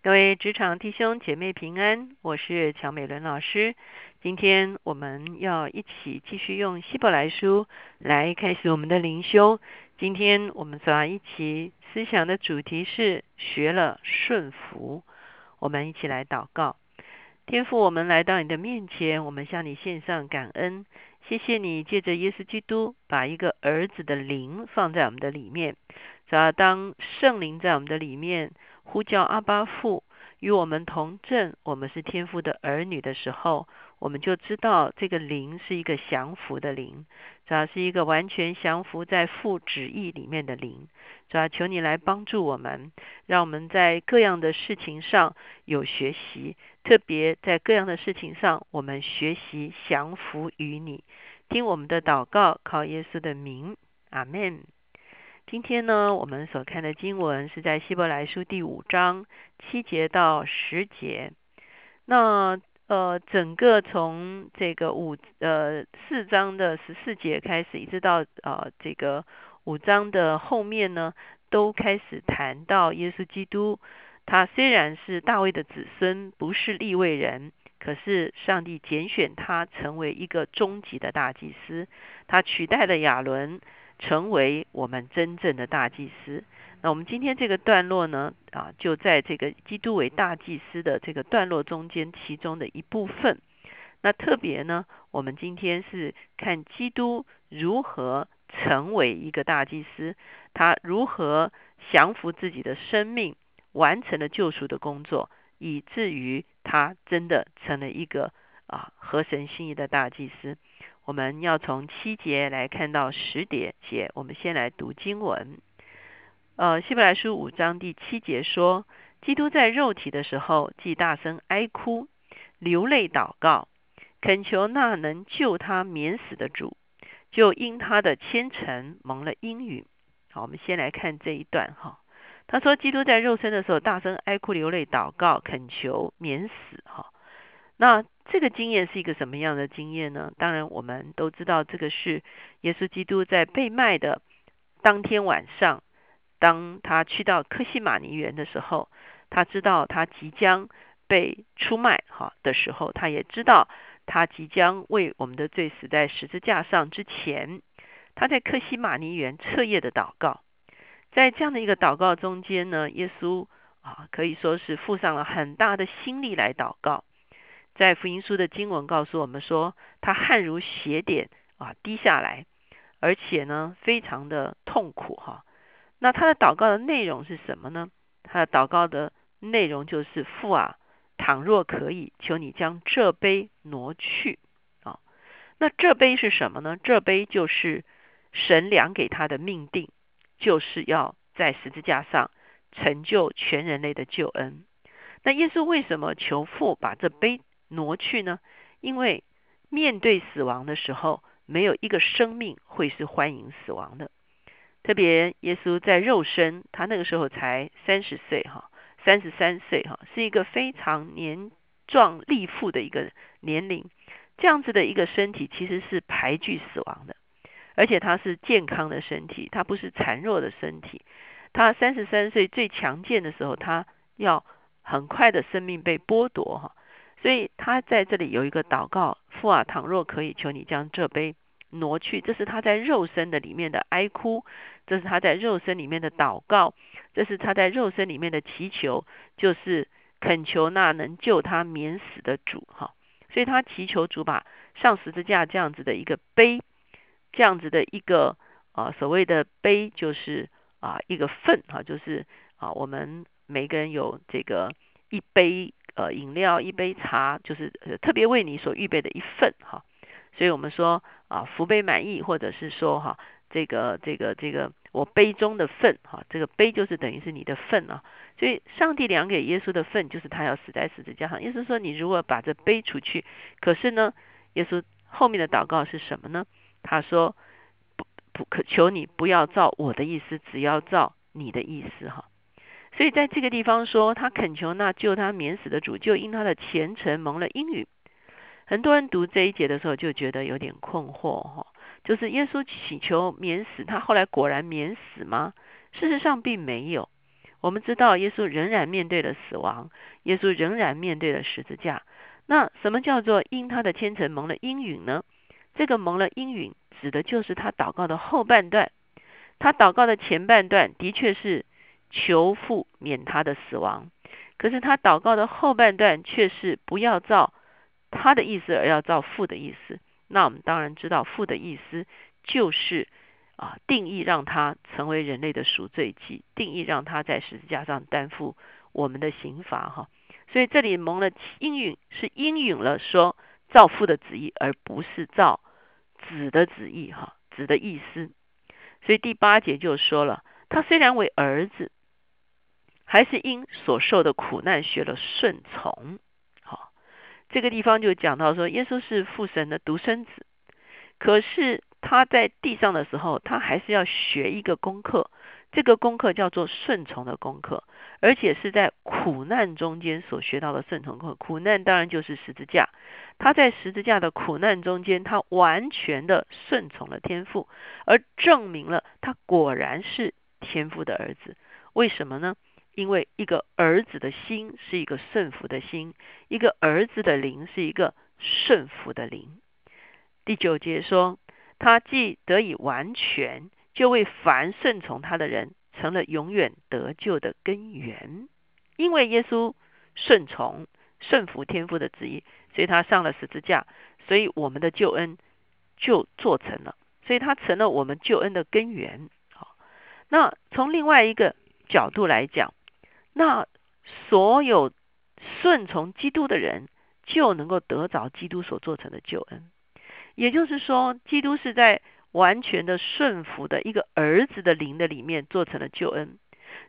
各位职场弟兄姐妹平安，我是乔美伦老师。今天我们要一起继续用希伯来书来开始我们的灵修。今天我们所要一起思想的主题是学了顺服。我们一起来祷告，天父，我们来到你的面前，我们向你献上感恩，谢谢你借着耶稣基督把一个儿子的灵放在我们的里面。只要当圣灵在我们的里面。呼叫阿巴父与我们同证，我们是天父的儿女的时候，我们就知道这个灵是一个降服的灵，主要是一个完全降服在父旨意里面的灵。主要求你来帮助我们，让我们在各样的事情上有学习，特别在各样的事情上，我们学习降服于你。听我们的祷告，靠耶稣的名，阿门。今天呢，我们所看的经文是在希伯来书第五章七节到十节。那呃，整个从这个五呃四章的十四节开始，一直到呃这个五章的后面呢，都开始谈到耶稣基督。他虽然是大卫的子孙，不是立位人，可是上帝拣选他成为一个终极的大祭司，他取代了亚伦。成为我们真正的大祭司。那我们今天这个段落呢，啊，就在这个基督为大祭司的这个段落中间，其中的一部分。那特别呢，我们今天是看基督如何成为一个大祭司，他如何降服自己的生命，完成了救赎的工作，以至于他真的成了一个啊合神心意的大祭司。我们要从七节来看到十节节，我们先来读经文。呃，希伯来书五章第七节说，基督在肉体的时候，既大声哀哭、流泪祷告，恳求那能救他免死的主，就因他的虔诚蒙了应允。好，我们先来看这一段哈。他说，基督在肉身的时候，大声哀哭、流泪祷告，恳求免死哈。那这个经验是一个什么样的经验呢？当然，我们都知道这个是耶稣基督在被卖的当天晚上，当他去到克西马尼园的时候，他知道他即将被出卖哈的时候，他也知道他即将为我们的罪死在十字架上之前，他在克西马尼园彻夜的祷告，在这样的一个祷告中间呢，耶稣啊可以说是付上了很大的心力来祷告。在福音书的经文告诉我们说，他汗如血点啊滴下来，而且呢非常的痛苦哈。那他的祷告的内容是什么呢？他的祷告的内容就是父啊，倘若可以，求你将这杯挪去啊。那这杯是什么呢？这杯就是神量给他的命定，就是要在十字架上成就全人类的救恩。那耶稣为什么求父把这杯？挪去呢？因为面对死亡的时候，没有一个生命会是欢迎死亡的。特别耶稣在肉身，他那个时候才三十岁哈，三十三岁哈，是一个非常年壮力富的一个年龄。这样子的一个身体其实是排拒死亡的，而且他是健康的身体，他不是孱弱的身体。他三十三岁最强健的时候，他要很快的生命被剥夺哈。所以他在这里有一个祷告，父啊，倘若可以，求你将这杯挪去。这是他在肉身的里面的哀哭，这是他在肉身里面的祷告，这是他在肉身里面的祈求，就是恳求那能救他免死的主哈。所以他祈求主把上十字架这样子的一个杯，这样子的一个啊所谓的杯，就是啊一个份哈，就是啊我们每个人有这个一杯。呃，饮料一杯茶，就是特别为你所预备的一份哈。所以我们说啊，福杯满溢，或者是说哈，这个这个这个我杯中的份哈，这个杯就是等于是你的份啊。所以上帝量给耶稣的份，就是他要死在十字架上。意思说，你如果把这杯出去，可是呢，耶稣后面的祷告是什么呢？他说不不可求你不要照我的意思，只要照你的意思哈。所以在这个地方说，他恳求那救他免死的主，就因他的虔诚蒙了应允。很多人读这一节的时候就觉得有点困惑哈，就是耶稣祈求免死，他后来果然免死吗？事实上并没有。我们知道耶稣仍然面对了死亡，耶稣仍然面对了十字架。那什么叫做因他的虔诚蒙了应允呢？这个蒙了应允，指的就是他祷告的后半段。他祷告的前半段的确是求父免他的死亡，可是他祷告的后半段却是不要照他的意思，而要照父的意思。那我们当然知道父的意思就是啊，定义让他成为人类的赎罪祭，定义让他在十字架上担负我们的刑罚哈。所以这里蒙了应允，是应允了说照父的旨意，而不是照子的旨意哈，子的意思。所以第八节就说了，他虽然为儿子，还是因所受的苦难学了顺从。好，这个地方就讲到说，耶稣是父神的独生子，可是他在地上的时候，他还是要学一个功课，这个功课叫做顺从的功课，而且是在苦难中间所学到的顺从课。苦难当然就是十字架。他在十字架的苦难中间，他完全的顺从了天父，而证明了他果然是天父的儿子。为什么呢？因为一个儿子的心是一个顺服的心，一个儿子的灵是一个顺服的灵。第九节说，他既得以完全，就为凡顺从他的人成了永远得救的根源。因为耶稣顺从、顺服天父的旨意。所以他上了十字架，所以我们的救恩就做成了，所以他成了我们救恩的根源。好，那从另外一个角度来讲，那所有顺从基督的人就能够得着基督所做成的救恩。也就是说，基督是在完全的顺服的一个儿子的灵的里面做成了救恩，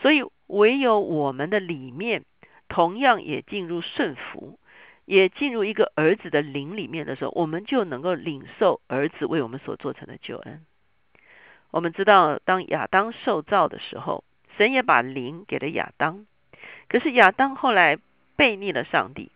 所以唯有我们的里面同样也进入顺服。也进入一个儿子的灵里面的时候，我们就能够领受儿子为我们所做成的救恩。我们知道，当亚当受造的时候，神也把灵给了亚当。可是亚当后来背逆了上帝，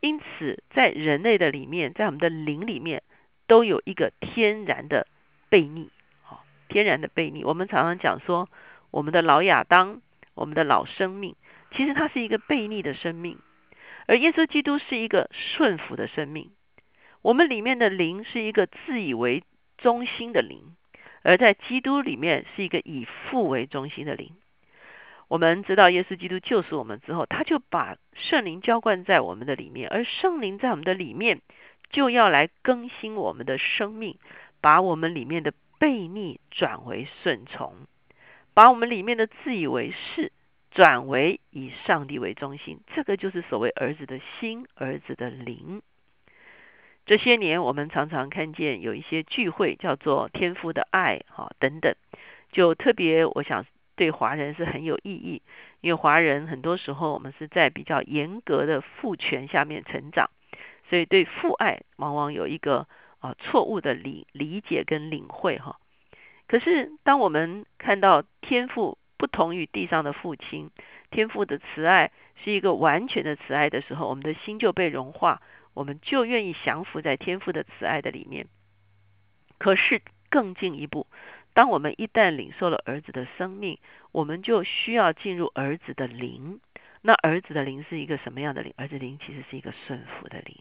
因此在人类的里面，在我们的灵里面，都有一个天然的背逆。好，天然的背逆。我们常常讲说，我们的老亚当，我们的老生命，其实它是一个背逆的生命。而耶稣基督是一个顺服的生命，我们里面的灵是一个自以为中心的灵，而在基督里面是一个以父为中心的灵。我们知道耶稣基督救赎我们之后，他就把圣灵浇灌在我们的里面，而圣灵在我们的里面就要来更新我们的生命，把我们里面的悖逆转为顺从，把我们里面的自以为是。转为以上帝为中心，这个就是所谓儿子的心，儿子的灵。这些年，我们常常看见有一些聚会叫做天赋的爱，哈等等，就特别我想对华人是很有意义，因为华人很多时候我们是在比较严格的父权下面成长，所以对父爱往往有一个啊错误的理理解跟领会，哈。可是当我们看到天赋。不同于地上的父亲，天父的慈爱是一个完全的慈爱的时候，我们的心就被融化，我们就愿意降服在天父的慈爱的里面。可是更进一步，当我们一旦领受了儿子的生命，我们就需要进入儿子的灵。那儿子的灵是一个什么样的灵？儿子灵其实是一个顺服的灵。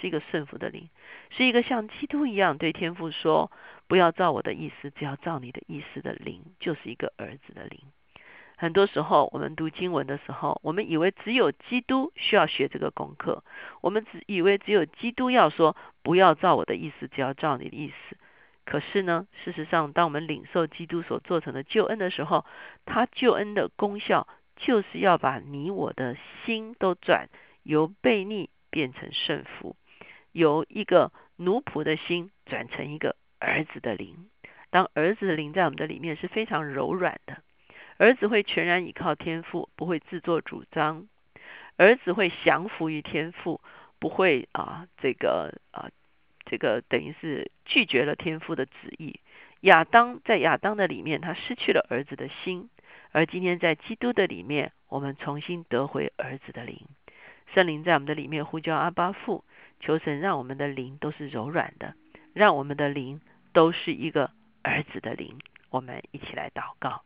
是一个顺服的灵，是一个像基督一样对天父说：“不要照我的意思，只要照你的意思的灵，就是一个儿子的灵。”很多时候，我们读经文的时候，我们以为只有基督需要学这个功课，我们只以为只有基督要说：“不要照我的意思，只要照你的意思。”可是呢，事实上，当我们领受基督所做成的救恩的时候，他救恩的功效就是要把你我的心都转由悖逆变成顺服。由一个奴仆的心转成一个儿子的灵，当儿子的灵在我们的里面是非常柔软的，儿子会全然倚靠天赋，不会自作主张，儿子会降服于天赋，不会啊这个啊这个等于是拒绝了天赋的旨意。亚当在亚当的里面，他失去了儿子的心，而今天在基督的里面，我们重新得回儿子的灵，圣灵在我们的里面呼叫阿巴父。求神让我们的灵都是柔软的，让我们的灵都是一个儿子的灵。我们一起来祷告，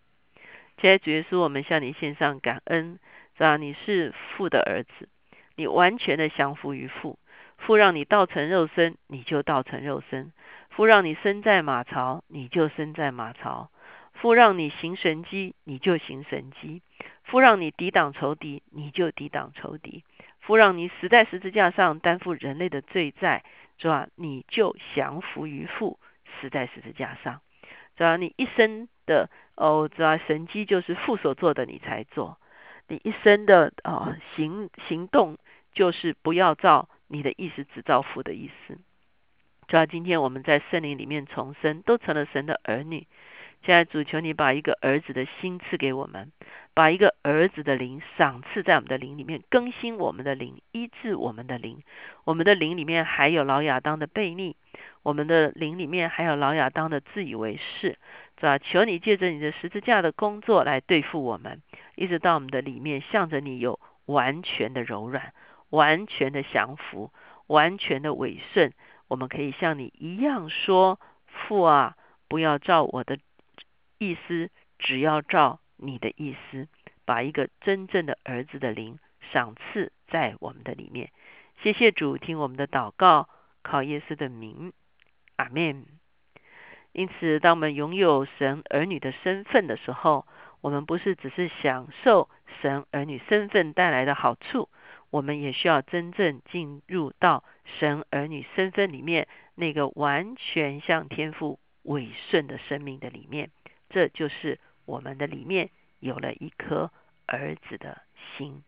亲爱主耶稣，我们向你献上感恩，是吧？你是父的儿子，你完全的降服于父。父让你道成肉身，你就道成肉身；父让你身在马槽，你就身在马槽；父让你行神迹，你就行神迹；父让你抵挡仇敌，你就抵挡仇敌；父让你死在十字架上担负人类的罪债，是吧？你就降服于父，死在十字架上。只要你一生的哦，只要神机就是父所做的，你才做。你一生的啊行行动，就是不要造你的意思，只照父的意思。主要今天我们在圣灵里面重生，都成了神的儿女。现在主求你把一个儿子的心赐给我们，把一个儿子的灵赏赐在我们的灵里面，更新我们的灵，医治我们的灵。我们的灵里面还有老亚当的悖逆。我们的灵里面还有老亚当的自以为是，是吧？求你借着你的十字架的工作来对付我们，一直到我们的里面向着你有完全的柔软、完全的降服、完全的委顺。我们可以像你一样说：“父啊，不要照我的意思，只要照你的意思。”把一个真正的儿子的灵赏赐在我们的里面。谢谢主，听我们的祷告，靠耶稣的名。阿门。因此，当我们拥有神儿女的身份的时候，我们不是只是享受神儿女身份带来的好处，我们也需要真正进入到神儿女身份里面那个完全向天父委顺的生命的里面。这就是我们的里面有了一颗儿子的心。